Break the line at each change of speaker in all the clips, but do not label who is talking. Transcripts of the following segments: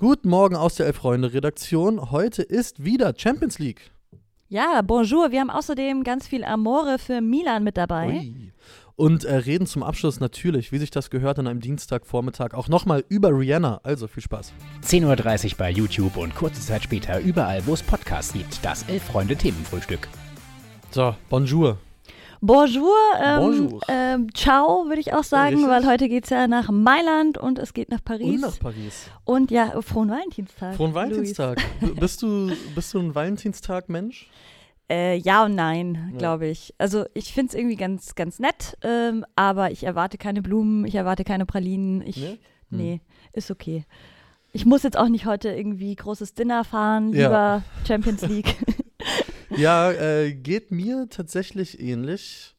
Guten Morgen aus der Elf-Freunde-Redaktion. Heute ist wieder Champions League.
Ja, bonjour. Wir haben außerdem ganz viel Amore für Milan mit dabei.
Ui. Und äh, reden zum Abschluss natürlich, wie sich das gehört, an einem Dienstagvormittag auch nochmal über Rihanna. Also viel Spaß.
10.30 Uhr bei YouTube und kurze Zeit später überall, wo es Podcasts gibt. Das Elf-Freunde-Themenfrühstück.
So, bonjour.
Bonjour, ähm,
Bonjour.
Ähm, ciao, würde ich auch sagen,
Richtig.
weil heute geht es ja nach Mailand und es geht nach Paris.
Und nach Paris.
Und ja, frohen Valentinstag.
Frohen. Valentinstag. Bist, du, bist du ein Valentinstag-Mensch?
Äh, ja und nein,
Ja.
glaube ich. Also ich finde es irgendwie ganz, ganz nett, ähm, aber ich erwarte keine Blumen, ich erwarte keine Pralinen. Ich,
Nee?
nee, ist okay. Ich muss jetzt auch nicht heute irgendwie großes Dinner fahren,
Ja.
lieber Champions League.
Ja, äh, geht mir tatsächlich ähnlich.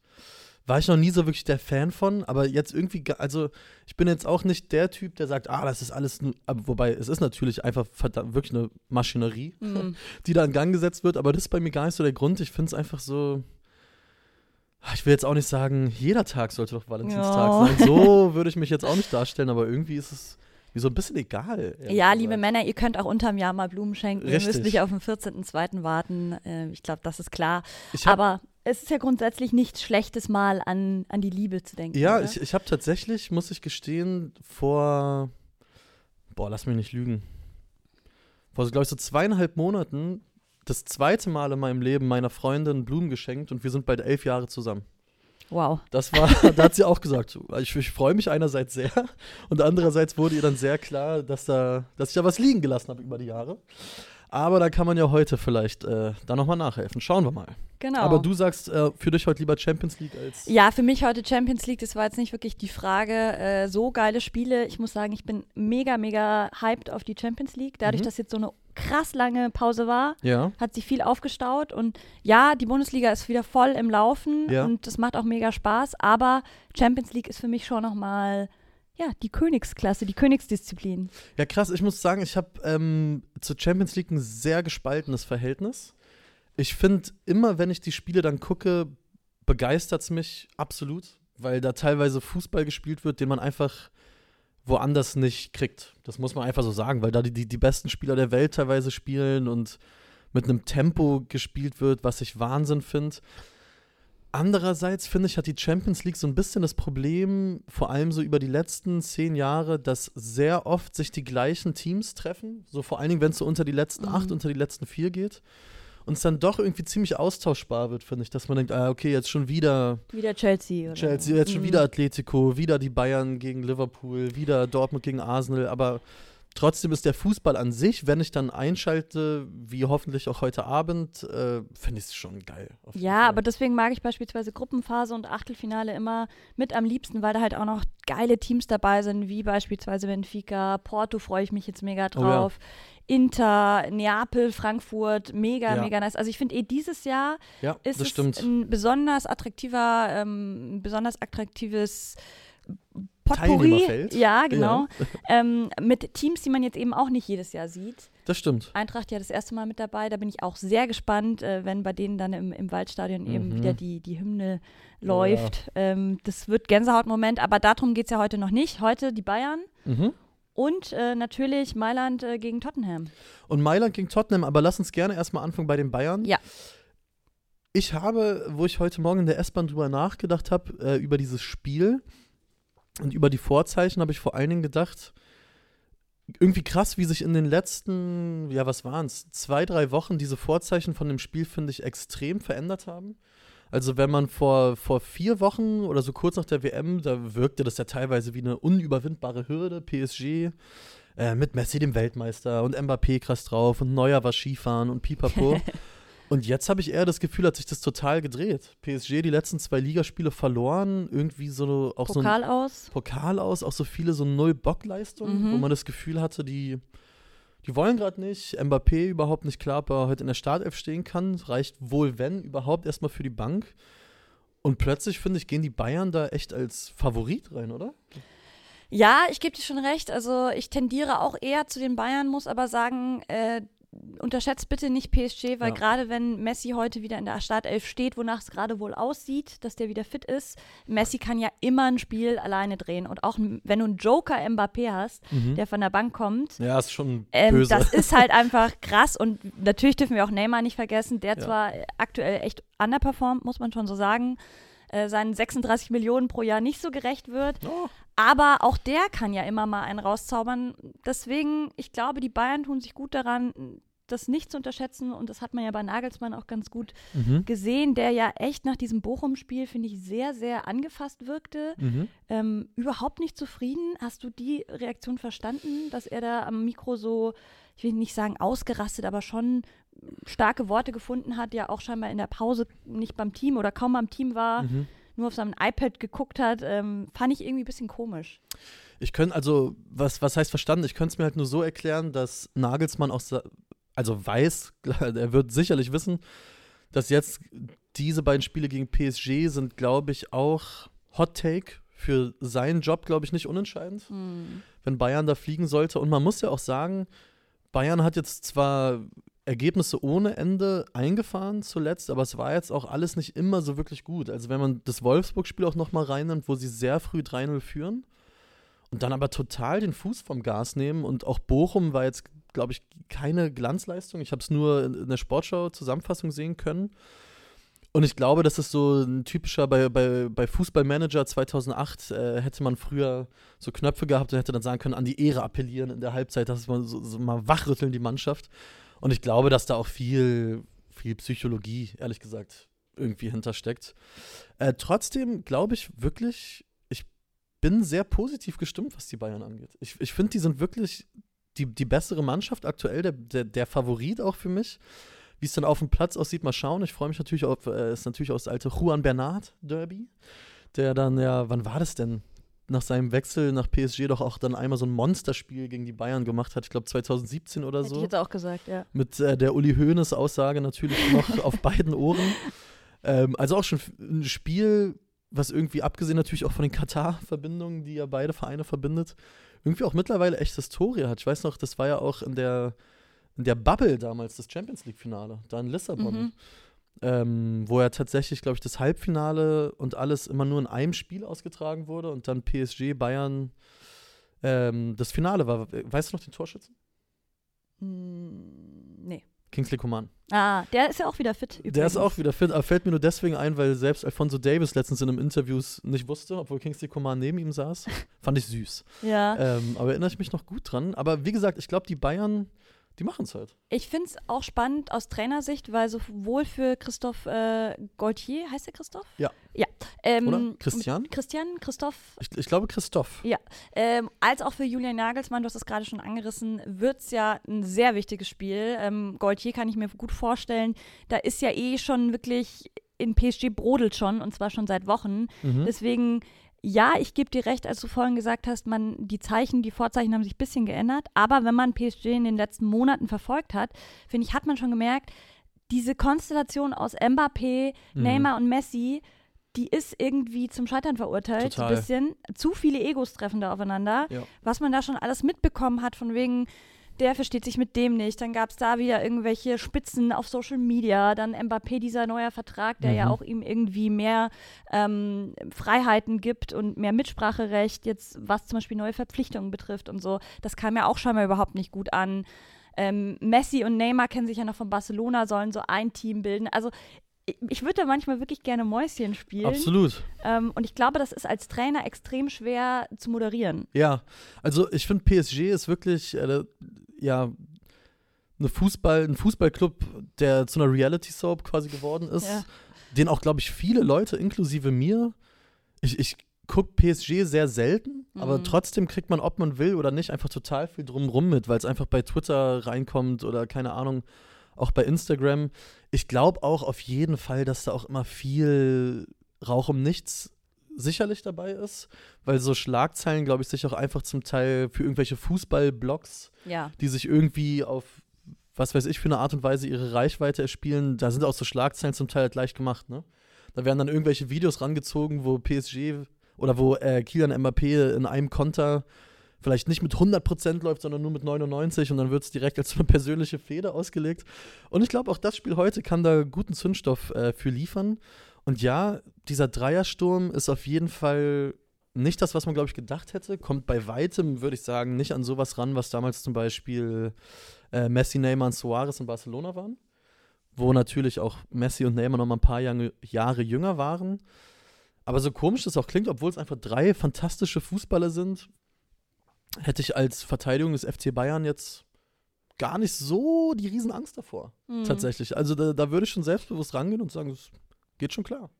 War ich noch nie so wirklich der Fan von, aber jetzt irgendwie, also ich bin jetzt auch nicht der Typ, der sagt, ah, das ist alles, wobei es ist natürlich einfach verdammt, wirklich eine Maschinerie,
Mm.
die da in Gang gesetzt wird, aber das ist bei mir gar nicht so der Grund. Ich finde es einfach so, Ah, ich will jetzt auch nicht sagen, jeder Tag sollte doch Valentinstag
Ja.
sein. So würde ich mich jetzt auch nicht darstellen, aber irgendwie ist es wie so ein bisschen egal.
Ja, liebe Männer, ihr könnt auch unterm Jahr mal Blumen schenken. Ihr müsst
Richtig.
nicht auf den 14.02. warten. Äh, ich glaube, das ist klar. Aber es ist ja grundsätzlich nichts Schlechtes, mal an, an die Liebe zu denken.
Ja,
oder?
ich, ich habe tatsächlich, muss ich gestehen, vor, boah, lass mich nicht lügen, vor, glaube ich, so zweieinhalb Monaten das zweite Mal in meinem Leben meiner Freundin Blumen geschenkt und wir sind bald elf Jahre zusammen.
Wow.
Das war, da hat sie auch gesagt, ich, ich freue mich einerseits sehr und andererseits wurde ihr dann sehr klar, dass, da, dass ich da was liegen gelassen habe über die Jahre. Aber da kann man ja heute vielleicht äh, da nochmal nachhelfen. Schauen wir mal.
Genau.
Aber du sagst äh, für dich heute lieber Champions League als.
Ja, für mich heute Champions League, das war jetzt nicht wirklich die Frage. Äh, so geile Spiele. Ich muss sagen, ich bin mega, mega hyped auf die Champions League. Dadurch,
Mhm.
dass jetzt so eine krass lange Pause war,
Ja.
hat sich viel aufgestaut. Und ja, die Bundesliga ist wieder voll im Laufen
Ja.
und das macht auch mega Spaß. Aber Champions League ist für mich schon nochmal, ja, die Königsklasse, die Königsdisziplin.
Ja, krass. Ich muss sagen, ich habe ähm, zur Champions League ein sehr gespaltenes Verhältnis. Ich finde, immer wenn ich die Spiele dann gucke, begeistert es mich absolut, weil da teilweise Fußball gespielt wird, den man einfach woanders nicht kriegt. Das muss man einfach so sagen, weil da die, die, die besten Spieler der Welt teilweise spielen und mit einem Tempo gespielt wird, was ich Wahnsinn finde. Andererseits finde ich, hat die Champions League so ein bisschen das Problem, vor allem so über die letzten zehn Jahre, dass sehr oft sich die gleichen Teams treffen. So vor allen Dingen, wenn es so unter die letzten
Mhm.
acht, unter die letzten vier geht. Und es dann doch irgendwie ziemlich austauschbar wird, finde ich, dass man denkt, ah, okay, jetzt schon wieder
Wieder Chelsea. Oder?
Chelsea, jetzt schon
Mhm.
wieder Atletico, wieder die Bayern gegen Liverpool, wieder Dortmund gegen Arsenal, aber trotzdem ist der Fußball an sich, wenn ich dann einschalte, wie hoffentlich auch heute Abend, äh, finde ich es schon geil.
Ja,
Fall.
aber deswegen mag ich beispielsweise Gruppenphase und Achtelfinale immer mit am liebsten, weil da halt auch noch geile Teams dabei sind, wie beispielsweise Benfica, Porto freue ich mich jetzt mega
Oh ja.
drauf, Inter, Neapel, Frankfurt, mega,
Ja.
mega nice. Also ich finde eh dieses Jahr
ja,
ist es
stimmt.
ein besonders attraktiver, ähm, besonders attraktives Potpourri. Ja, genau. ähm, mit Teams, die man jetzt eben auch nicht jedes Jahr sieht.
Das stimmt.
Eintracht ja das erste Mal mit dabei. Da bin ich auch sehr gespannt, äh, wenn bei denen dann im, im Waldstadion eben
Mhm.
wieder die, die Hymne läuft. Ähm, das wird Gänsehautmoment, aber darum geht es ja heute noch nicht. Heute die Bayern
Mhm.
und äh, natürlich Mailand äh, gegen Tottenham.
Und Mailand gegen Tottenham, aber lass uns gerne erstmal anfangen bei den Bayern.
Ja.
Ich habe, wo ich heute Morgen in der S-Bahn drüber nachgedacht habe, äh, über dieses Spiel und über die Vorzeichen, habe ich vor allen Dingen gedacht, irgendwie krass, wie sich in den letzten, ja, was waren es, zwei, drei Wochen diese Vorzeichen von dem Spiel, finde ich, extrem verändert haben. Also wenn man vor, vor vier Wochen oder so kurz nach der WM, da wirkte das ja teilweise wie eine unüberwindbare Hürde, PSG, äh, mit Messi, dem Weltmeister, und Mbappé krass drauf und Neuer war Skifahren und Pipapo. und jetzt habe ich eher das Gefühl, hat sich das total gedreht. PSG die letzten zwei Ligaspiele verloren, irgendwie so auch so ein
Pokal aus.
Pokal aus, auch so viele so Null-Bock-Leistungen,
Mhm.
wo man das Gefühl hatte, die, die wollen gerade nicht. Mbappé überhaupt nicht klar, ob er heute in der Startelf stehen kann. Reicht wohl, wenn, überhaupt erstmal für die Bank. Und plötzlich, finde ich, gehen die Bayern da echt als Favorit rein, oder?
Ja, ich gebe dir schon recht. Also ich tendiere auch eher zu den Bayern, muss aber sagen, äh, unterschätzt bitte nicht PSG, weil
Ja.
gerade wenn Messi heute wieder in der Startelf steht, wonach es gerade wohl aussieht, dass der wieder fit ist, Messi kann ja immer ein Spiel alleine drehen. Und auch wenn du einen Joker Mbappé hast, der von der Bank kommt,
Ja, ist schon
ähm,
böse.
das ist halt einfach krass. Und natürlich dürfen wir auch Neymar nicht vergessen, der
Ja.
zwar aktuell echt underperformt, muss man schon so sagen, äh, seinen 36 Millionen pro Jahr nicht so gerecht wird.
Oh.
Aber auch der kann ja immer mal einen rauszaubern. Deswegen, ich glaube, die Bayern tun sich gut daran, das nicht zu unterschätzen. Und das hat man ja bei Nagelsmann auch ganz gut
Mhm.
gesehen, der ja echt nach diesem Bochum-Spiel, finde ich, sehr, sehr angefasst wirkte.
Mhm.
Ähm, überhaupt nicht zufrieden. Hast du die Reaktion verstanden, dass er da am Mikro so, ich will nicht sagen ausgerastet, aber schon starke Worte gefunden hat, ja auch scheinbar in der Pause nicht beim Team oder kaum beim Team war,
Mhm.
Nur auf seinem iPad geguckt hat, ähm, fand ich irgendwie ein bisschen komisch.
Ich könnte, also, was, was heißt verstanden? Ich könnte es mir halt nur so erklären, dass Nagelsmann auch, also weiß, er wird sicherlich wissen, dass jetzt diese beiden Spiele gegen PSG sind, glaube ich, auch Hot Take für seinen Job, glaube ich, nicht unentscheidend, wenn Bayern da fliegen sollte. Und man muss ja auch sagen, Bayern hat jetzt zwar Ergebnisse ohne Ende eingefahren zuletzt, aber es war jetzt auch alles nicht immer so wirklich gut. Also wenn man das Wolfsburg-Spiel auch nochmal reinnimmt, wo sie sehr früh 3-0 führen und dann aber total den Fuß vom Gas nehmen und auch Bochum war jetzt, glaube ich, keine Glanzleistung. Ich habe es nur in der Sportschau-Zusammenfassung sehen können. Und ich glaube, das ist so ein typischer, bei, bei, bei Fußballmanager 2008 äh, hätte man früher so Knöpfe gehabt und hätte dann sagen können, an die Ehre appellieren in der Halbzeit, dass man so, so mal wachrütteln die Mannschaft. Und ich glaube, dass da auch viel, viel Psychologie, ehrlich gesagt, irgendwie hintersteckt. Äh, trotzdem glaube ich wirklich, ich bin sehr positiv gestimmt, was die Bayern angeht. Ich, ich finde, die sind wirklich die, die bessere Mannschaft aktuell, der, der, der Favorit auch für mich. Wie es dann auf dem Platz aussieht, mal schauen. Ich freue mich natürlich auf, äh, ist natürlich auch das alte Juan Bernard Derby, der dann ja, wann war das denn? Nach seinem Wechsel nach PSG doch auch dann einmal so ein Monsterspiel gegen die Bayern gemacht hat. Ich glaube 2017 oder
Hätte
so
ich jetzt auch gesagt, ja.
mit äh, der Uli Hoeneß Aussage natürlich noch auf beiden Ohren. Ähm, also auch schon ein Spiel, was irgendwie abgesehen natürlich auch von den Katar-Verbindungen, die ja beide Vereine verbindet, irgendwie auch mittlerweile echt Historie hat. Ich weiß noch, das war ja auch in der, in der Bubble damals, das Champions League-Finale, da in Lissabon.
Mhm.
Ähm, wo ja tatsächlich, glaube ich, das Halbfinale und alles immer nur in einem Spiel ausgetragen wurde und dann PSG, Bayern ähm, das Finale war. Weißt du noch den Torschützen?
Hm, nee.
Kingsley Coman.
Ah, der ist ja auch wieder fit.
Der ist
übrigens.
auch wieder fit, aber fällt mir nur deswegen ein, weil selbst Alfonso Davis letztens in einem Interview nicht wusste, obwohl Kingsley Coman neben ihm saß. Fand ich süß.
Ja.
Ähm, aber erinnere ich mich noch gut dran. Aber wie gesagt, ich glaube, die Bayern, die machen es halt.
Ich finde es auch spannend aus Trainersicht, weil sowohl für Christoph äh, Gaultier, heißt der Christoph?
Ja.
Ja. Ähm,
Oder? Christian?
Christian, Christoph,
Ich, ich glaube, Christoph.
ähm, als auch für Julian Nagelsmann, du hast es gerade schon angerissen, wird es ja ein sehr wichtiges Spiel. Ähm, Gaultier kann ich mir gut vorstellen. Da ist ja eh schon wirklich in PSG brodelt schon und zwar schon seit Wochen.
Mhm.
Deswegen, ja, ich gebe dir recht, als du vorhin gesagt hast, man, die Zeichen, die Vorzeichen haben sich ein bisschen geändert. Aber wenn man PSG in den letzten Monaten verfolgt hat, finde ich, hat man schon gemerkt, diese Konstellation aus Mbappé,
Mhm.
Neymar und Messi, die ist irgendwie zum Scheitern verurteilt.
Total.
Ein bisschen. Zu viele Egos treffen da aufeinander.
Ja.
Was man da schon alles mitbekommen hat, von wegen, der versteht sich mit dem nicht. Dann gab es da wieder irgendwelche Spitzen auf Social Media. Dann Mbappé, dieser neuer Vertrag, der ja
Mhm.
auch ihm irgendwie mehr ähm, Freiheiten gibt und mehr Mitspracherecht, jetzt was zum Beispiel neue Verpflichtungen betrifft und so. Das kam ja auch scheinbar überhaupt nicht gut an. Ähm, Messi und Neymar kennen sich ja noch von Barcelona, sollen so ein Team bilden. Also ich, ich würde da manchmal wirklich gerne Mäuschen spielen.
Absolut.
Ähm, und ich glaube, das ist als Trainer extrem schwer zu moderieren.
Ja, also ich finde PSG ist wirklich äh, ja eine Fußball, ein Fußballclub, der zu einer Reality Soap quasi geworden ist,
Ja.
den auch glaube ich viele Leute inklusive mir. Ich, ich gucke PSG sehr selten, aber
Mhm.
trotzdem kriegt man, ob man will oder nicht, einfach total viel drumrum mit, weil es einfach bei Twitter reinkommt oder keine Ahnung, auch bei Instagram. Ich glaube auch auf jeden Fall, dass da auch immer viel Rauch um nichts sicherlich dabei ist, weil so Schlagzeilen, glaube ich, sich auch einfach zum Teil für irgendwelche Fußballblogs,
Ja.
die sich irgendwie auf was weiß ich für eine Art und Weise ihre Reichweite erspielen, da sind auch so Schlagzeilen zum Teil halt leicht gemacht, ne? Da werden dann irgendwelche Videos rangezogen, wo PSG oder wo äh, Kylian Mbappé in einem Konter vielleicht nicht mit 100% läuft, sondern nur mit 99 und dann wird es direkt als eine persönliche Fehde ausgelegt. Und ich glaube, auch das Spiel heute kann da guten Zündstoff äh, für liefern. Und ja, dieser Dreiersturm ist auf jeden Fall nicht das, was man, glaube ich, gedacht hätte. Kommt bei weitem, würde ich sagen, nicht an sowas ran, was damals zum Beispiel äh, Messi, Neymar und Suarez in Barcelona waren. Wo natürlich auch Messi und Neymar noch mal ein paar Jahre, Jahre jünger waren. Aber so komisch das auch klingt, obwohl es einfach drei fantastische Fußballer sind, hätte ich als Verteidigung des FC Bayern jetzt gar nicht so die Riesenangst davor.
Mhm.
Tatsächlich. Also da, da würde ich schon selbstbewusst rangehen und sagen, es geht schon klar.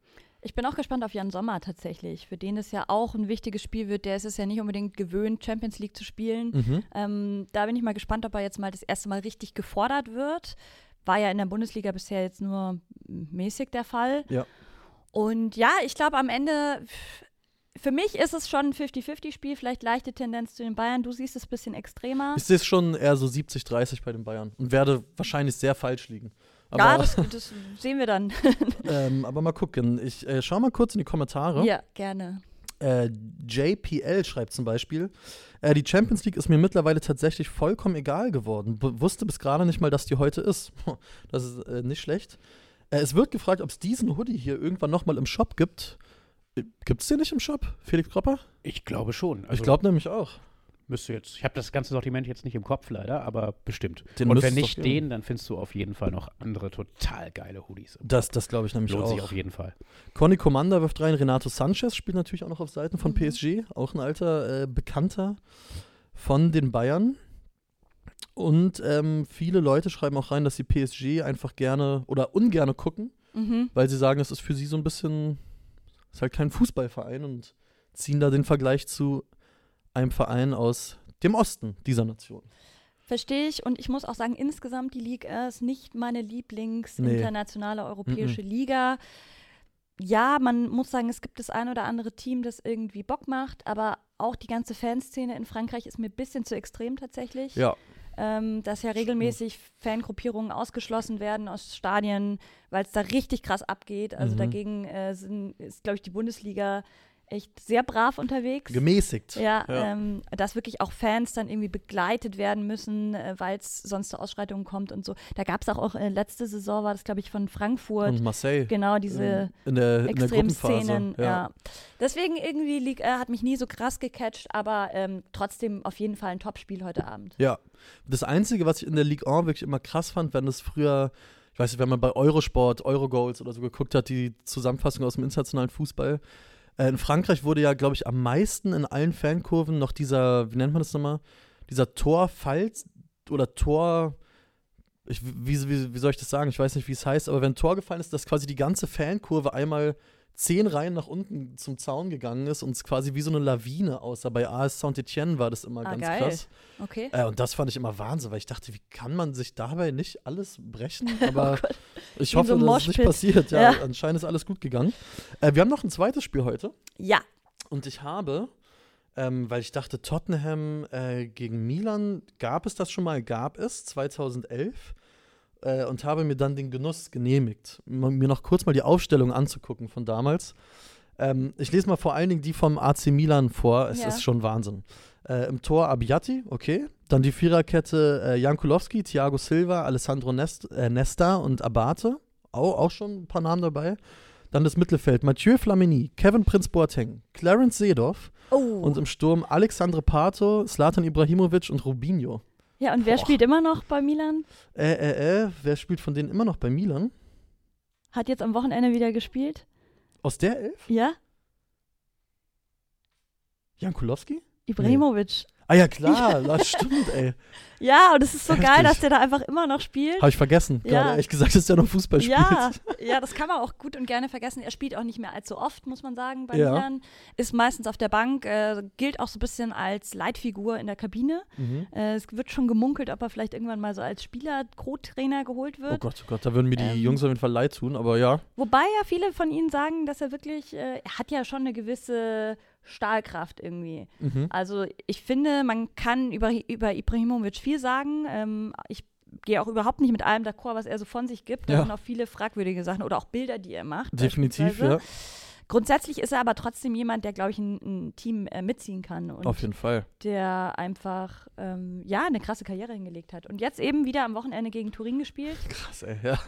Ich bin auch gespannt auf Jan Sommer tatsächlich, für den es ja auch ein wichtiges Spiel wird. Der ist es ja nicht unbedingt gewöhnt, Champions League zu spielen.
Mhm.
Ähm, da bin ich mal gespannt, ob er jetzt mal das erste Mal richtig gefordert wird. War ja in der Bundesliga bisher jetzt nur mäßig der Fall.
Ja.
Und ja, ich glaube am Ende, für mich ist es schon ein 50-50-Spiel, vielleicht leichte Tendenz zu den Bayern. Du siehst es ein bisschen extremer.
Ich sehe es schon eher so 70-30 bei den Bayern und werde wahrscheinlich sehr falsch liegen. Aber,
ja, das, das sehen wir dann.
ähm, aber mal gucken. Ich äh, schau mal kurz in die Kommentare.
ja, gerne.
Äh, JPL schreibt zum Beispiel, äh, die Champions League ist mir mittlerweile tatsächlich vollkommen egal geworden. B wusste bis gerade nicht mal, dass die heute ist. Das ist äh, nicht schlecht. Äh, es wird gefragt, ob es diesen Hoodie hier irgendwann nochmal im Shop gibt. Gibt es den nicht im Shop, Felix Kropper?
Ich glaube schon. Also
ich glaube nämlich auch.
müsste jetzt. Ich habe das ganze Sortiment jetzt nicht im Kopf leider, aber bestimmt.
Den
Und wenn nicht den, dann findest du auf jeden Fall noch andere total geile Hoodies.
Das, das glaube ich nämlich
Lohnt
auch.
sich auf jeden Fall.
Conny Commander wirft rein, Renato Sanchez spielt natürlich auch noch auf Seiten von
Mhm.
PSG, auch ein alter äh, Bekannter von den Bayern. Und ähm, viele Leute schreiben auch rein, dass sie PSG einfach gerne oder ungerne gucken,
Mhm.
weil sie sagen, es ist für sie so ein bisschen, ist halt kein Fußballverein und ziehen da den Vergleich zu einem Verein aus dem Osten dieser Nation.
Verstehe ich und ich muss auch sagen, insgesamt die Liga ist nicht meine
Nee.
Lieblings-internationale europäische Liga. Ja, man muss sagen, es gibt das ein oder andere Team, das irgendwie Bock macht, aber auch die ganze Fanszene in Frankreich ist mir ein bisschen zu extrem tatsächlich.
Ja,
Ähm, dass ja regelmäßig Fangruppierungen ausgeschlossen werden aus Stadien, weil es da richtig krass abgeht. Also
Mhm.
dagegen äh, sind, ist, glaube ich, die Bundesliga echt sehr brav unterwegs.
gemäßigt.
Ja,
Ja.
Ähm, dass wirklich auch Fans dann irgendwie begleitet werden müssen, äh, weil es sonst zu Ausschreitungen kommt und so. Da gab es auch, auch äh, letzte Saison war das, glaube ich, von Frankfurt.
Und Marseille.
genau, diese
in der, in der Gruppenphase.
Extremszenen. Ja.
Ja.
Deswegen irgendwie Ligue 1 hat mich nie so krass gecatcht, aber ähm, trotzdem auf jeden Fall ein Topspiel heute Abend.
Ja. Das Einzige, was ich in der Ligue 1 wirklich immer krass fand, wenn es früher, ich weiß nicht, wenn man bei Eurosport, Eurogoals oder so geguckt hat, die Zusammenfassung aus dem internationalen Fußball. Äh, in Frankreich wurde ja, glaube ich, am meisten in allen Fankurven noch dieser, wie nennt man das nochmal? Dieser Torfall oder Tor. Ich, wie, wie, wie soll ich das sagen? Ich weiß nicht, wie es heißt, aber wenn ein Tor gefallen ist, dass quasi die ganze Fankurve einmal zehn Reihen nach unten zum Zaun gegangen ist und es quasi wie so eine Lawine aussah. Bei AS Saint-Etienne war das immer
Ah,
ganz
geil.
krass.
Okay.
Äh, und das fand ich immer Wahnsinn, weil ich dachte, wie kann man sich dabei nicht alles brechen? Aber
Oh.
Ich hoffe,
so
dass es nicht passiert. Ja,
Ja.
anscheinend ist alles gut gegangen. Äh, wir haben noch ein zweites Spiel heute
Ja,
und ich habe, ähm, weil ich dachte, Tottenham äh, gegen Milan, gab es das schon mal? Gab es 2011 äh, und habe mir dann den Genuss genehmigt, mir noch kurz mal die Aufstellung anzugucken von damals. Ähm, ich lese mal vor allen Dingen die vom AC Milan vor. Es
Ja.
ist schon Wahnsinn. Äh, Im Tor Abbiati, okay. Dann die Viererkette äh, Jan Kulowski, Thiago Silva, Alessandro Nest, äh, Nesta und Abate. Auch, auch schon ein paar Namen dabei. Dann das Mittelfeld Mathieu Flamini, Kevin Prinz Boateng, Clarence Seedorf
oh.
und im Sturm Alexandre Pato, Slatan Ibrahimovic und Rubinho.
ja, und wer
Boah.
spielt immer noch bei Milan?
Äh, äh, äh, wer spielt von denen immer noch bei Milan?
Hat jetzt am Wochenende wieder gespielt?
Aus der Elf?
Ja?
Jan Kulowski?
Ibrahimovic.
Ah ja, klar, das stimmt, ey.
Ja, und es ist so
Heftig.
geil, dass der da einfach immer noch spielt.
Habe ich vergessen.
Ja.
Gerade ehrlich gesagt, dass der noch Fußball spielt.
Ja, ja, das kann man auch gut und gerne vergessen. Er spielt auch nicht mehr allzu oft, muss man sagen, bei
Ja.
Milan. Ist meistens auf der Bank, äh, gilt auch so ein bisschen als Leitfigur in der Kabine.
Mhm.
Äh, es wird schon gemunkelt, ob er vielleicht irgendwann mal so als Spieler Co-Trainer geholt
Oh
wird.
Gott, oh Gott, da würden mir die
Ähm.
Jungs auf jeden Fall leid tun, aber ja.
Wobei ja viele von ihnen sagen, dass er wirklich, äh, er hat ja schon eine gewisse Stahlkraft irgendwie.
Mhm.
Also ich finde, man kann über, über Ibrahimovic viel sagen. Ähm, ich gehe auch überhaupt nicht mit allem d'accord, was er so von sich gibt. Da
Ja.
sind auch viele fragwürdige Sachen oder auch Bilder, die er macht.
Definitiv, ja.
Grundsätzlich ist er aber trotzdem jemand, der, glaube ich, ein, ein Team äh, mitziehen kann und
Auf jeden Fall.
der einfach ähm, ja eine krasse Karriere hingelegt hat. Und jetzt eben wieder am Wochenende gegen Turin gespielt.
Krass, ey, ja.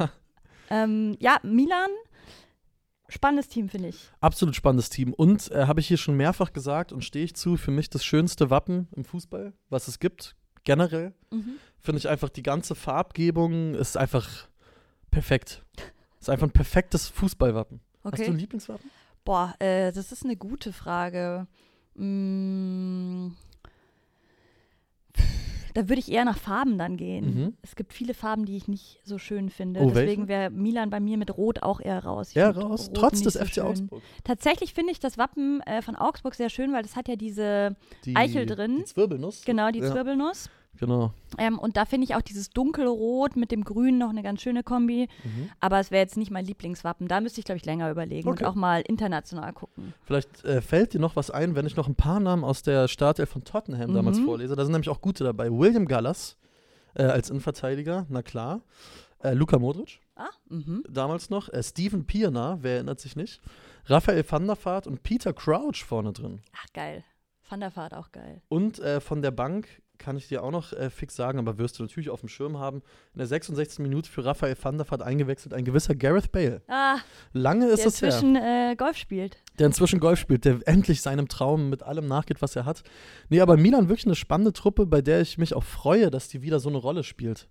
Ähm, ja, Milan, spannendes Team, finde ich.
Absolut spannendes Team. Und äh, habe ich hier schon mehrfach gesagt und stehe ich zu, für mich das schönste Wappen im Fußball, was es gibt, generell.
Mhm.
Finde ich einfach, die ganze Farbgebung ist einfach perfekt. Ist einfach ein perfektes Fußballwappen. Hast du ein
Okay.
Lieblingswappen?
Boah, äh, das ist eine gute Frage. Mm. Da würde ich eher nach Farben dann gehen.
Mhm.
Es gibt viele Farben, die ich nicht so schön finde.
Oh,
Deswegen wäre Milan bei mir mit Rot auch eher raus. Ich
raus.
Rot
Trotz des
so
FC
schön.
Augsburg.
Tatsächlich finde ich das Wappen äh, von Augsburg sehr schön, weil das hat ja diese,
Die,
Eichel drin.
Die Zwirbelnuss.
genau, die
Ja,
Zwirbelnuss.
Genau.
Ähm, und da finde ich auch dieses dunkelrot mit dem Grün noch eine ganz schöne Kombi.
Mhm.
Aber es wäre jetzt nicht mein Lieblingswappen. Da müsste ich, glaube ich, länger überlegen
Okay.
und auch mal international gucken.
Vielleicht äh, fällt dir noch was ein, wenn ich noch ein paar Namen aus der Startelf von Tottenham damals
Mhm.
vorlese. Da sind nämlich auch gute dabei. William Gallas äh, als Innenverteidiger, na klar. Äh, Luka Modric,
Ah, mhm.
damals noch. Äh, Steven Pienaar, wer erinnert sich nicht. Raphael van der Vaart und Peter Crouch vorne drin.
Ach, geil. Van der Vaart auch geil.
Und äh, von der Bank kann ich dir auch noch äh, fix sagen, aber wirst du natürlich auf dem Schirm haben. In der 66. Minute für Raphael van der Vaart eingewechselt ein gewisser Gareth Bale.
Ah,
Lange ist
der
es her.
inzwischen äh, Golf spielt.
der inzwischen Golf spielt, der endlich seinem Traum mit allem nachgeht, was er hat. Nee, aber Milan wirklich eine spannende Truppe, bei der ich mich auch freue, dass die wieder so eine Rolle spielt.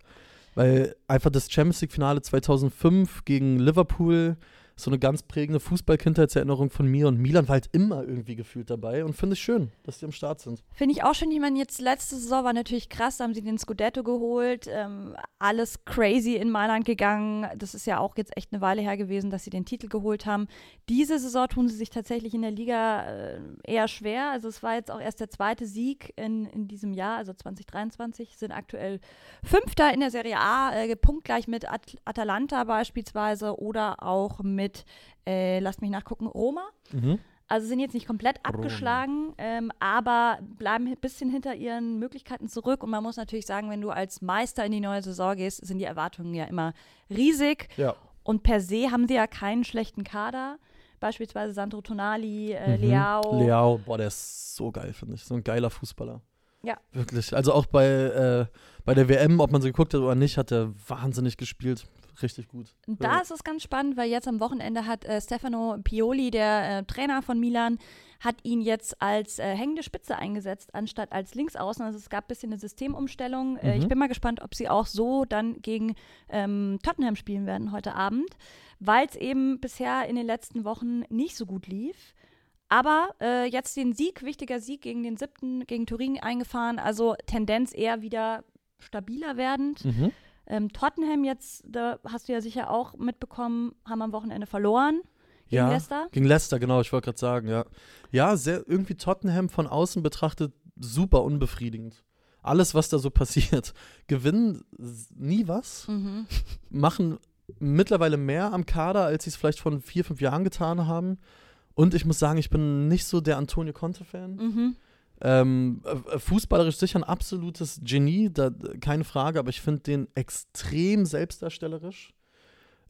Weil einfach das Champions League-Finale 2005 gegen Liverpool so eine ganz prägende Fußball-Kindheitserinnerung von mir und Milan war halt immer irgendwie gefühlt dabei und finde ich schön, dass die am Start sind.
Finde ich auch schön. Ich meine, jetzt letzte Saison war natürlich krass, da haben sie den Scudetto geholt. Ähm, alles crazy in Mailand gegangen. Das ist ja auch jetzt echt eine Weile her gewesen, dass sie den Titel geholt haben. Diese Saison tun sie sich tatsächlich in der Liga äh, eher schwer. Also es war jetzt auch erst der zweite Sieg in, in diesem Jahr, also 2023, sind aktuell Fünfter in der Serie A, äh, punktgleich mit At Atalanta beispielsweise oder auch mit, äh, lasst mich nachgucken, Roma.
Mhm.
Also sind jetzt nicht komplett abgeschlagen, ähm, aber bleiben ein bisschen hinter ihren Möglichkeiten zurück. Und man muss natürlich sagen, wenn du als Meister in die neue Saison gehst, sind die Erwartungen ja immer riesig.
Ja.
Und per se haben sie ja keinen schlechten Kader. Beispielsweise Sandro Tonali, äh,
Mhm.
Leao.
Leao, boah, der ist so geil, finde ich. So ein geiler Fußballer.
Ja.
Wirklich. Also auch bei, äh, bei der WM, ob man sie geguckt hat oder nicht, hat er wahnsinnig gespielt. Richtig gut.
Da
Ja.
ist es ganz spannend, weil jetzt am Wochenende hat äh, Stefano Pioli, der äh, Trainer von Milan, hat ihn jetzt als äh, hängende Spitze eingesetzt, anstatt als Linksaußen. Also es gab ein bisschen eine Systemumstellung. Äh,
Mhm.
ich bin mal gespannt, ob sie auch so dann gegen ähm, Tottenham spielen werden heute Abend, weil es eben bisher in den letzten Wochen nicht so gut lief. Aber äh, jetzt den Sieg, wichtiger Sieg gegen den siebten, gegen Turin eingefahren. Also Tendenz eher wieder stabiler werdend.
Mhm.
Ähm, Tottenham jetzt, da hast du ja sicher auch mitbekommen, haben am Wochenende verloren gegen
Ja,
Leicester.
Gegen Leicester, genau, ich wollte gerade sagen, ja. Ja, sehr, irgendwie Tottenham von außen betrachtet super unbefriedigend. Alles, was da so passiert. Gewinnen nie was,
Mhm.
machen mittlerweile mehr am Kader, als sie es vielleicht von vier, fünf Jahren getan haben. Und ich muss sagen, ich bin nicht so der Antonio Conte-Fan.
Mhm.
Ähm, äh, fußballerisch sicher ein absolutes Genie, da, keine Frage, aber ich finde den extrem selbstdarstellerisch.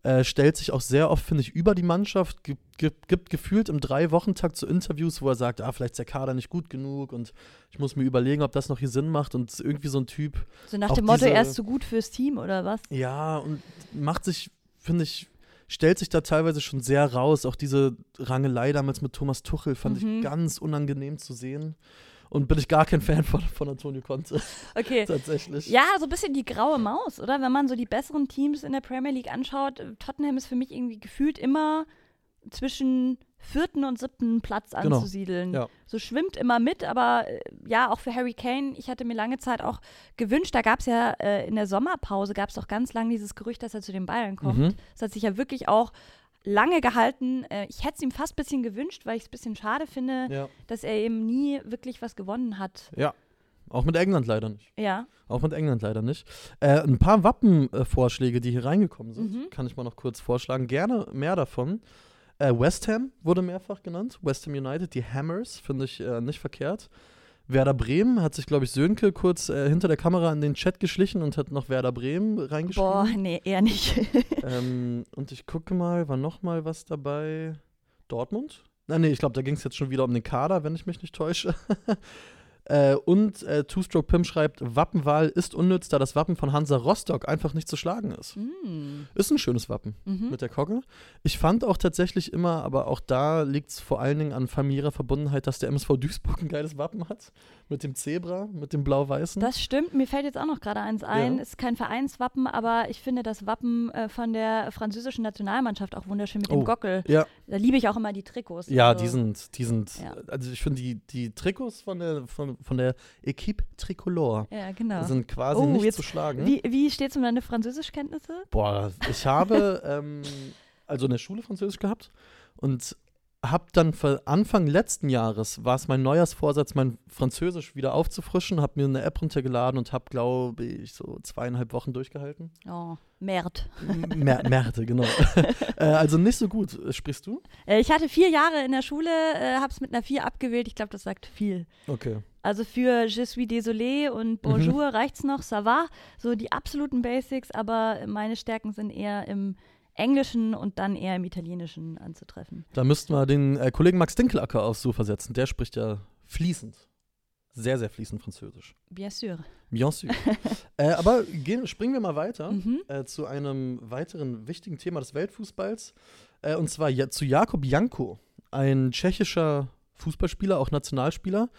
Äh, stellt sich auch sehr oft, finde ich, über die Mannschaft, gibt, gibt, gibt gefühlt im Drei-Wochen-Takt so Interviews, wo er sagt, ah, vielleicht ist der Kader nicht gut genug und ich muss mir überlegen, ob das noch hier Sinn macht und irgendwie so ein Typ,
So nach dem Motto,
diese-
er ist so gut fürs Team oder was?
ja, und macht sich, finde ich, stellt sich da teilweise schon sehr raus. Auch diese Rangelei damals mit Thomas Tuchel fand
Mhm.
ich ganz unangenehm zu sehen. Und bin ich gar kein Fan von, von Antonio Conte,
Okay.
tatsächlich.
Ja, so ein bisschen die graue Maus, oder? Wenn man so die besseren Teams in der Premier League anschaut, Tottenham ist für mich irgendwie gefühlt immer zwischen vierten und siebten Platz
Genau,
anzusiedeln.
ja.
So schwimmt immer mit, aber äh, ja, auch für Harry Kane, ich hatte mir lange Zeit auch gewünscht, da gab es ja äh, in der Sommerpause, gab es doch ganz lange dieses Gerücht, dass er zu den Bayern kommt.
Mhm.
Das hat sich ja wirklich auch lange gehalten. Äh, ich hätte es ihm fast ein bisschen gewünscht, weil ich es ein bisschen schade finde,
Ja.
dass er eben nie wirklich was gewonnen hat.
ja. Auch mit England leider nicht.
Ja.
Auch mit England leider nicht. Äh, ein paar Wappenvorschläge, die hier reingekommen sind,
Mhm.
kann ich mal noch kurz vorschlagen. Gerne mehr davon. Äh, West Ham wurde mehrfach genannt. West Ham United, die Hammers, finde ich äh, nicht verkehrt. Werder Bremen hat sich, glaube ich, Sönke kurz äh, hinter der Kamera in den Chat geschlichen und hat noch Werder Bremen reingeschrieben.
Boah, nee, eher nicht.
ähm, und ich gucke mal, war noch mal was dabei? Dortmund Nein, nee, ich glaube, da ging es jetzt schon wieder um den Kader, wenn ich mich nicht täusche. Äh, und äh, Two-Stroke Pim schreibt, Wappenwahl ist unnütz, da das Wappen von Hansa Rostock einfach nicht zu schlagen ist.
Mm.
Ist ein schönes Wappen
Mhm.
mit der Kogge. Ich fand auch tatsächlich immer, aber auch da liegt es vor allen Dingen an familiärer Verbundenheit, dass der MSV Duisburg ein geiles Wappen hat. Mit dem Zebra, mit dem blau-weißen.
Das stimmt, mir fällt jetzt auch noch gerade eins ein.
Ja.
Ist kein Vereinswappen, aber ich finde das Wappen äh, von der französischen Nationalmannschaft auch wunderschön mit
Oh.
dem Gockel.
Ja,
Da liebe ich auch immer die Trikots.
ja,
Also,
die sind, die sind,
Ja.
also ich finde die, die Trikots von der, von, von der Equipe Tricolore
Ja, genau.
sind quasi
Oh,
nicht
jetzt-
zu schlagen.
Wie, wie steht es um deine Französischkenntnisse?
Boah, ich habe ähm, also in der Schule Französisch gehabt und habe dann Anfang letzten Jahres war es mein Neujahrsvorsatz, mein Französisch wieder aufzufrischen, habe mir eine App runtergeladen und habe, glaube ich, so zweieinhalb Wochen durchgehalten.
Oh, Merde.
Mer Merte, genau. äh, also nicht so gut. Sprichst du?
Äh, ich hatte vier Jahre in der Schule, äh, habe es mit einer vier abgewählt. Ich glaube, das sagt viel.
Okay.
Also für Je suis désolé und Bonjour reicht's noch, ça va. So die absoluten Basics, aber meine Stärken sind eher im Englischen und dann eher im Italienischen anzutreffen.
Da müssten wir den äh, Kollegen Max Dinkelacker aufs Sofa setzen. Der spricht ja fließend. Sehr, sehr fließend Französisch.
Bien sûr.
Bien sûr. äh, aber gehen, springen wir mal weiter.
Mhm.
äh, zu einem weiteren wichtigen Thema des Weltfußballs. Äh, und zwar ja, zu Jakob Janko, ein tschechischer Fußballspieler, auch Nationalspieler.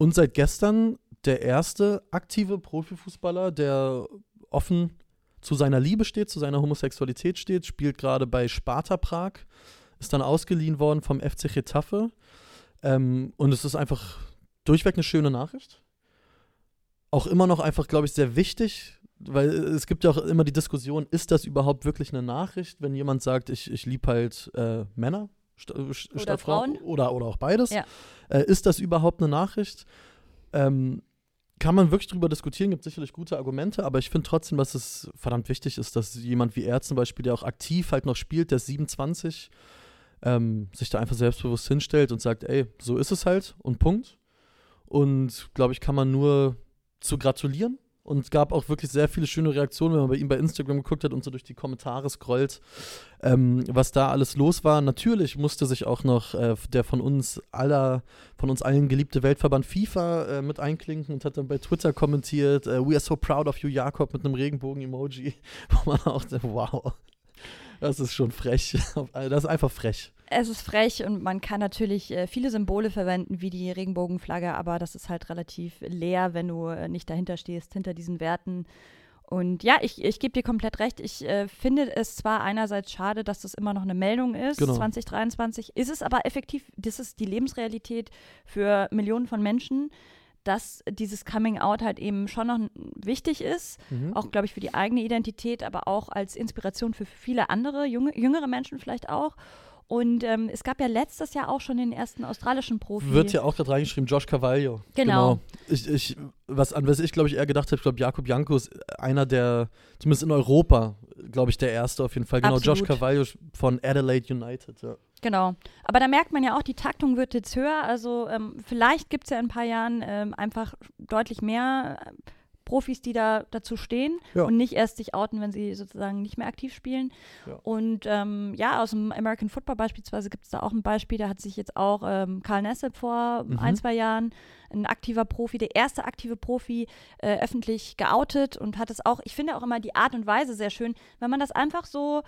Und seit gestern der erste aktive Profifußballer, der offen zu seiner Liebe steht, zu seiner Homosexualität steht, spielt gerade bei Sparta Prag, ist dann ausgeliehen worden vom FC Getafe. Ähm, und es ist einfach durchweg eine schöne Nachricht. Auch immer noch einfach, glaube ich, sehr wichtig, weil es gibt ja auch immer die Diskussion, ist das überhaupt wirklich eine Nachricht, wenn jemand sagt, ich, ich liebe halt äh, Männer st st
Oder
statt Frauen oder, oder auch beides.
Ja.
Äh, ist das überhaupt eine Nachricht? Ähm, kann man wirklich drüber diskutieren, gibt sicherlich gute Argumente, aber ich finde trotzdem, dass es verdammt wichtig ist, dass jemand wie er zum Beispiel, der auch aktiv halt noch spielt, der ist 27, ähm, sich da einfach selbstbewusst hinstellt und sagt, ey, so ist es halt und Punkt. Und glaube ich, kann man nur zu gratulieren. Und gab auch wirklich sehr viele schöne Reaktionen, wenn man bei ihm bei Instagram geguckt hat und so durch die Kommentare scrollt, ähm, was da alles los war. Natürlich musste sich auch noch äh, der von uns aller, von uns allen geliebte Weltverband FIFA äh, mit einklinken und hat dann bei Twitter kommentiert, äh, we are so proud of you, Jakob, mit einem Regenbogen-Emoji, wo man auch wow, das ist schon frech. Das ist einfach frech.
Es ist frech und man kann natürlich äh, viele Symbole verwenden, wie die Regenbogenflagge, aber das ist halt relativ leer, wenn du äh, nicht dahinter stehst, hinter diesen Werten. Und ja, ich, ich gebe dir komplett recht. Ich äh, finde es zwar einerseits schade, dass das immer noch eine Meldung ist,
Genau.
2023, ist es aber effektiv, das ist die Lebensrealität für Millionen von Menschen, dass dieses Coming Out halt eben schon noch wichtig ist
Mhm.
auch, glaube ich, für die eigene Identität, aber auch als Inspiration für viele andere, junge, jüngere Menschen vielleicht auch. Und ähm, es gab ja letztes Jahr auch schon den ersten australischen Profi.
Wird ja auch gerade reingeschrieben, Josh Carvalho.
Genau.
Ich, ich, was, an was ich, glaube ich, eher gedacht habe, ich glaube, Jakob Janko ist einer der, zumindest in Europa, glaube ich, der erste auf jeden Fall. Genau, Josh
Absolut.
Carvalho von Adelaide United, ja.
Genau. Aber da merkt man ja auch, die Taktung wird jetzt höher. Also ähm, vielleicht gibt es ja in ein paar Jahren ähm, einfach deutlich mehr äh, Profis, die da dazu stehen
Ja.
und nicht erst sich outen, wenn sie sozusagen nicht mehr aktiv spielen.
Ja.
Und ähm, ja, aus dem American Football beispielsweise gibt es da auch ein Beispiel, da hat sich jetzt auch ähm, Karl Nassib vor
Mhm.
ein, zwei Jahren, ein aktiver Profi, der erste aktive Profi, äh, öffentlich geoutet und hat es auch, ich finde auch immer die Art und Weise sehr schön, wenn man das einfach so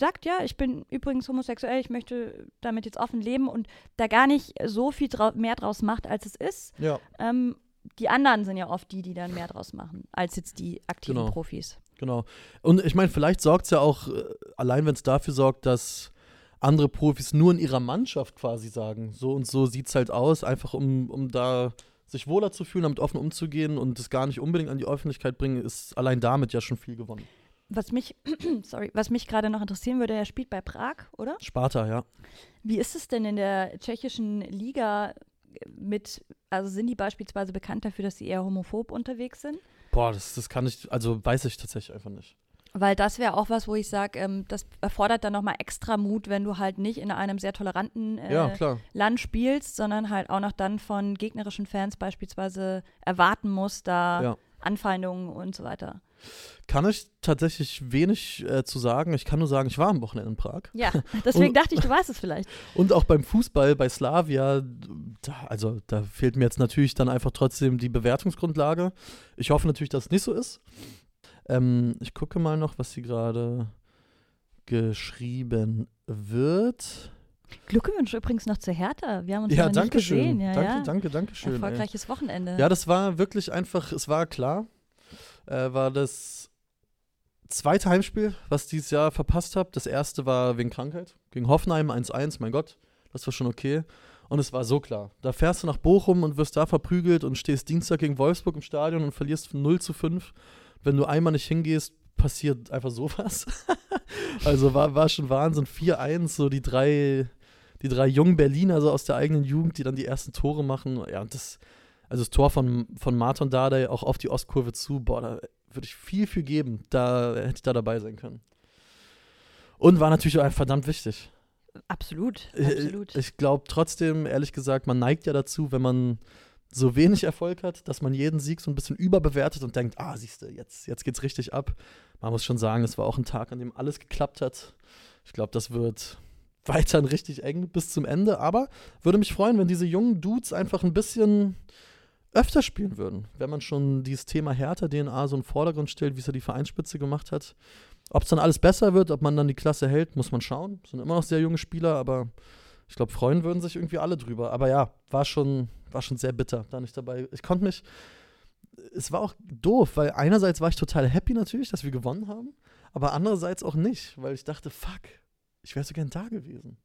sagt, ja, ich bin übrigens homosexuell, ich möchte damit jetzt offen leben und da gar nicht so viel drau mehr draus macht, als es ist.
Ja,
Ähm, die anderen sind ja oft die, die dann mehr draus machen, als jetzt die aktiven
Genau.
Profis.
genau. Und ich meine, vielleicht sorgt es ja auch, äh, allein wenn es dafür sorgt, dass andere Profis nur in ihrer Mannschaft quasi sagen, so und so sieht es halt aus, einfach um, um da sich wohler zu fühlen, damit offen umzugehen und es gar nicht unbedingt an die Öffentlichkeit bringen, ist allein damit ja schon viel gewonnen.
Was mich, sorry, was mich gerade noch interessieren würde, er spielt bei Prag, oder?
Sparta, ja.
Wie ist es denn in der tschechischen Liga mit, also sind die beispielsweise bekannt dafür, dass sie eher homophob unterwegs sind?
Boah, das, das kann ich, also weiß ich tatsächlich einfach nicht.
Weil das wäre auch was, wo ich sage, ähm, das erfordert dann nochmal extra Mut, wenn du halt nicht in einem sehr toleranten äh,
Ja.
Land spielst, sondern halt auch noch dann von gegnerischen Fans beispielsweise erwarten musst, da
Ja.
Anfeindungen und so weiter.
Kann ich tatsächlich wenig äh, zu sagen. Ich kann nur sagen, ich war am Wochenende in Prag.
Ja, deswegen
Und-
dachte ich, du weißt es vielleicht.
Und auch beim Fußball, bei Slavia, da, also da fehlt mir jetzt natürlich dann einfach trotzdem die Bewertungsgrundlage. Ich hoffe natürlich, dass es nicht so ist. Ähm, ich gucke mal noch, was hier gerade geschrieben wird.
Glückwunsch übrigens noch zu Hertha. Wir haben uns
Ja,
noch nicht
danke schön.
gesehen. Ja,
danke,
ja.
danke, danke schön. ey.
Erfolgreiches Wochenende.
Ja, das war wirklich einfach, es war klar, äh, war das zweite Heimspiel, was dieses Jahr verpasst habe. Das erste war wegen Krankheit, gegen Hoffenheim 1-1, mein Gott, das war schon okay. Und es war so klar. Da fährst du nach Bochum und wirst da verprügelt und stehst Dienstag gegen Wolfsburg im Stadion und verlierst von 0 zu 5. Wenn du einmal nicht hingehst, passiert einfach sowas. also war, war schon Wahnsinn. 4-1, so die drei, die drei jungen Berliner so aus der eigenen Jugend, die dann die ersten Tore machen. Ja, und das, also das Tor von, von Martin Dardai auch auf die Ostkurve zu, boah, da würde ich viel für geben. Da hätte ich da dabei sein können. Und war natürlich auch verdammt wichtig.
absolut,
Äh,
absolut.
Ich glaube trotzdem, ehrlich gesagt, man neigt ja dazu, wenn man so wenig Erfolg hat, dass man jeden Sieg so ein bisschen überbewertet und denkt, ah, siehst du, jetzt, jetzt geht's richtig ab. Man muss schon sagen, es war auch ein Tag, an dem alles geklappt hat. Ich glaube, das wird weiterhin richtig eng bis zum Ende, aber würde mich freuen, wenn diese jungen Dudes einfach ein bisschen öfter spielen würden. Wenn man schon dieses Thema Hertha DNA so in den Vordergrund stellt, wie es ja die Vereinsspitze gemacht hat. Ob es dann alles besser wird, ob man dann die Klasse hält, muss man schauen. Es sind immer noch sehr junge Spieler, aber ich glaube, freuen würden sich irgendwie alle drüber. Aber ja, war schon, war schon sehr bitter, da nicht dabei. Ich konnte mich. Es war auch doof, weil einerseits war ich total happy natürlich, dass wir gewonnen haben, aber andererseits auch nicht, weil ich dachte, fuck, ich wäre so gern da gewesen.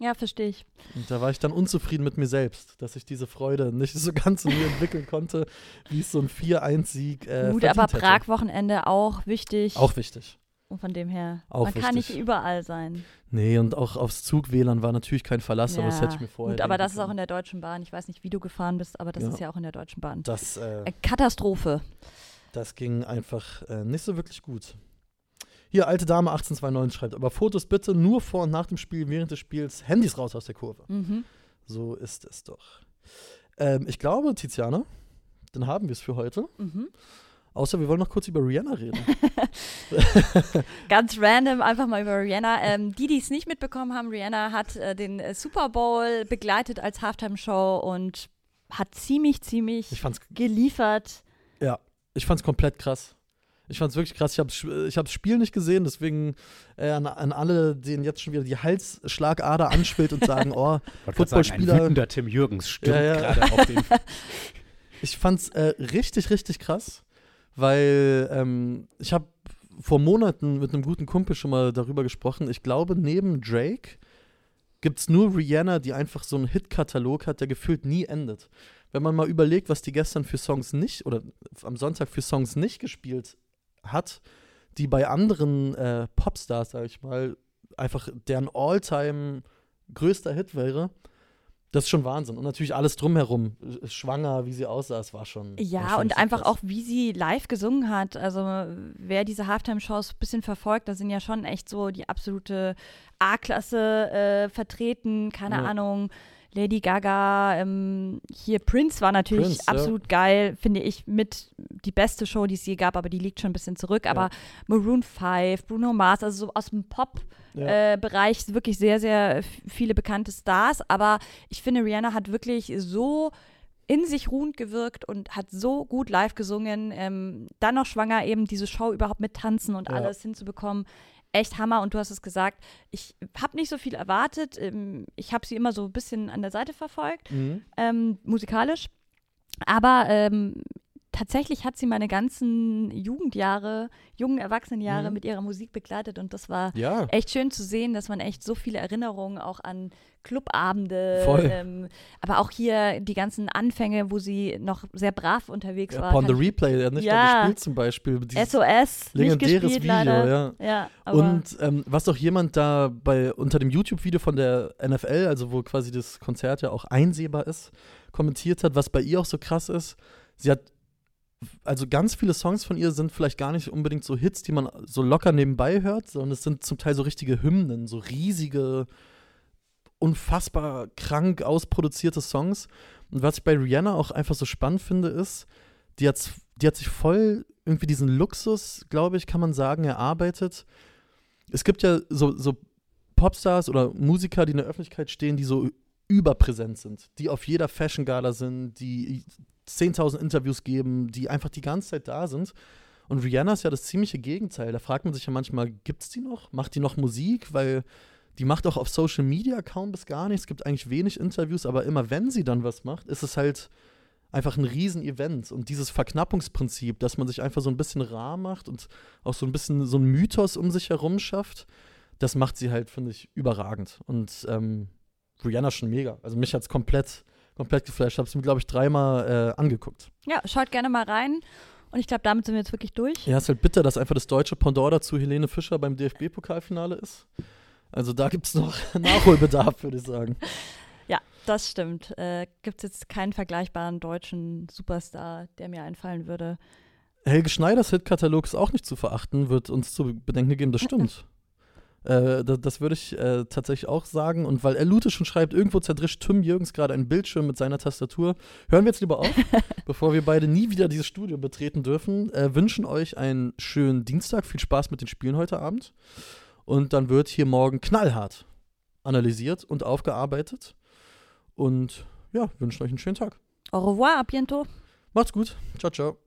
Ja, verstehe ich.
Und da war ich dann unzufrieden mit mir selbst, dass ich diese Freude nicht so ganz in mir entwickeln konnte, wie es so ein 4-1-Sieg äh,
Gut, aber. Prag-Wochenende auch wichtig.
Auch wichtig.
Und von dem her,
Auch
man kann nicht
wichtig.
überall sein.
Nee, und auch aufs Zug-WLAN war natürlich kein Verlass, aber das hätte ich mir vorher
Gut, aber das ist auch in der Deutschen Bahn. Ich weiß nicht, wie du gefahren bist, aber das
Ja.
ist ja auch in der Deutschen Bahn.
Das, äh,
Äh, Katastrophe.
Das ging einfach äh, nicht so wirklich gut. Hier, alte Dame 1829 schreibt, aber Fotos bitte nur vor und nach dem Spiel, während des Spiels, Handys raus aus der Kurve.
Mhm.
So ist es doch. Ähm, ich glaube, Tiziana, dann haben wir es für heute.
Mhm.
Außer wir wollen noch kurz über Rihanna reden.
Ganz random, einfach mal über Rihanna. Ähm, die, die es nicht mitbekommen haben, Rihanna hat äh, den äh, Super Bowl begleitet als Halftime-Show und hat ziemlich, ziemlich
Ich fand's,
geliefert.
ich fand's komplett krass. Ich fand's wirklich krass. Ich habe ich hab das Spiel nicht gesehen, deswegen äh, an, an alle, denen jetzt schon wieder die Halsschlagader anschwillt und sagen, oh,
sagen, ein wütender Tim Jürgens stürmt
Ja, ja.
gerade auf den.
Ich fand's äh, richtig, richtig krass, weil ähm, ich habe vor Monaten mit einem guten Kumpel schon mal darüber gesprochen. Ich glaube, neben Drake gibt's nur Rihanna, die einfach so einen Hit-Katalog hat, der gefühlt nie endet. Wenn man mal überlegt, was die gestern für Songs nicht oder am Sonntag für Songs nicht gespielt hat, die bei anderen äh, Popstars, sag ich mal, einfach deren All-Time größter Hit wäre, das ist schon Wahnsinn. Und natürlich alles drumherum. Sch- Schwanger, wie sie aussah, es war schon. war
Ja,
schon
und einfach
krass.
auch, wie sie live gesungen hat. Also, wer diese Halftime-Shows ein bisschen verfolgt, da sind ja schon echt so die absolute A-Klasse äh, vertreten. Keine
Ja.
Ahnung. Lady Gaga, ähm, hier Prince war natürlich
Prince, ja.
absolut geil, finde ich, mit die beste Show, die es je gab, aber die liegt schon ein bisschen zurück. Aber Maroon 5, Bruno Mars, also so aus dem
Ja.
Pop-Bereich wirklich sehr, sehr viele bekannte Stars. Aber ich finde, Rihanna hat wirklich so in sich ruhend gewirkt und hat so gut live gesungen. Ähm, dann noch schwanger, eben diese Show überhaupt mit Tanzen und
Ja.
alles hinzubekommen. Echt Hammer. Und du hast es gesagt, ich habe nicht so viel erwartet. Ähm, ich habe sie immer so ein bisschen an der Seite verfolgt,
Mhm.
ähm, musikalisch. Aber ähm, tatsächlich hat sie meine ganzen Jugendjahre, jungen Erwachsenenjahre
Mhm.
mit ihrer Musik begleitet. Und das war
Ja,
echt schön zu sehen, dass man echt so viele Erinnerungen auch an Clubabende, ähm, aber auch hier die ganzen Anfänge, wo sie noch sehr brav unterwegs
ja
war.
Upon the Replay, der hat nicht
Ja.
gespielt zum Beispiel.
SOS,
legendäres
gespielt
Video,
leider.
ja.
Ja,
Und ähm, was doch jemand da bei unter dem YouTube-Video von der NFL, also wo quasi das Konzert ja auch einsehbar ist, kommentiert hat, was bei ihr auch so krass ist. Sie hat also ganz viele Songs von ihr sind vielleicht gar nicht unbedingt so Hits, die man so locker nebenbei hört, sondern es sind zum Teil so richtige Hymnen, so riesige, unfassbar krank ausproduzierte Songs. Und was ich bei Rihanna auch einfach so spannend finde, ist, die hat, die hat sich voll irgendwie diesen Luxus, glaube ich, kann man sagen, erarbeitet. Es gibt ja so, so Popstars oder Musiker, die in der Öffentlichkeit stehen, die so überpräsent sind, die auf jeder Fashion Gala sind, die 10.000 Interviews geben, die einfach die ganze Zeit da sind. Und Rihanna ist ja das ziemliche Gegenteil. Da fragt man sich ja manchmal, gibt es die noch? Macht die noch Musik? Weil die macht auch auf Social Media kaum bis gar nichts. Es gibt eigentlich wenig Interviews, aber immer wenn sie dann was macht, ist es halt einfach ein Riesen-Event. Und dieses Verknappungsprinzip, dass man sich einfach so ein bisschen rar macht und auch so ein bisschen so ein Mythos um sich herum schafft, das macht sie halt, finde ich, überragend. Und ähm, Rihanna schon mega. Also mich hat es komplett, komplett geflasht. Ich habe es mir, glaube ich, dreimal äh, angeguckt.
Ja, schaut gerne mal rein. Und ich glaube, damit sind wir jetzt wirklich durch.
Ja, ist halt bitter, dass einfach das deutsche Pendant dazu Helene Fischer beim DFB-Pokalfinale ist. Also da gibt es noch Nachholbedarf, würde ich sagen.
Ja, das stimmt. Äh, gibt es jetzt keinen vergleichbaren deutschen Superstar, der mir einfallen würde.
Helge Schneiders Hitkatalog ist auch nicht zu verachten, wird uns zu bedenken geben, das stimmt. Äh, das, das würde ich äh, tatsächlich auch sagen. Und weil Elute schon schreibt, irgendwo zerdrischt Tim Jürgens gerade einen Bildschirm mit seiner Tastatur. Hören wir jetzt lieber auf, bevor wir beide nie wieder dieses Studio betreten dürfen. Äh, wünschen euch einen schönen Dienstag. Viel Spaß mit den Spielen heute Abend. Und dann wird hier morgen knallhart analysiert und aufgearbeitet. Und ja, wünschen euch einen schönen Tag.
Au revoir, a bientôt.
Macht's gut. Ciao, ciao.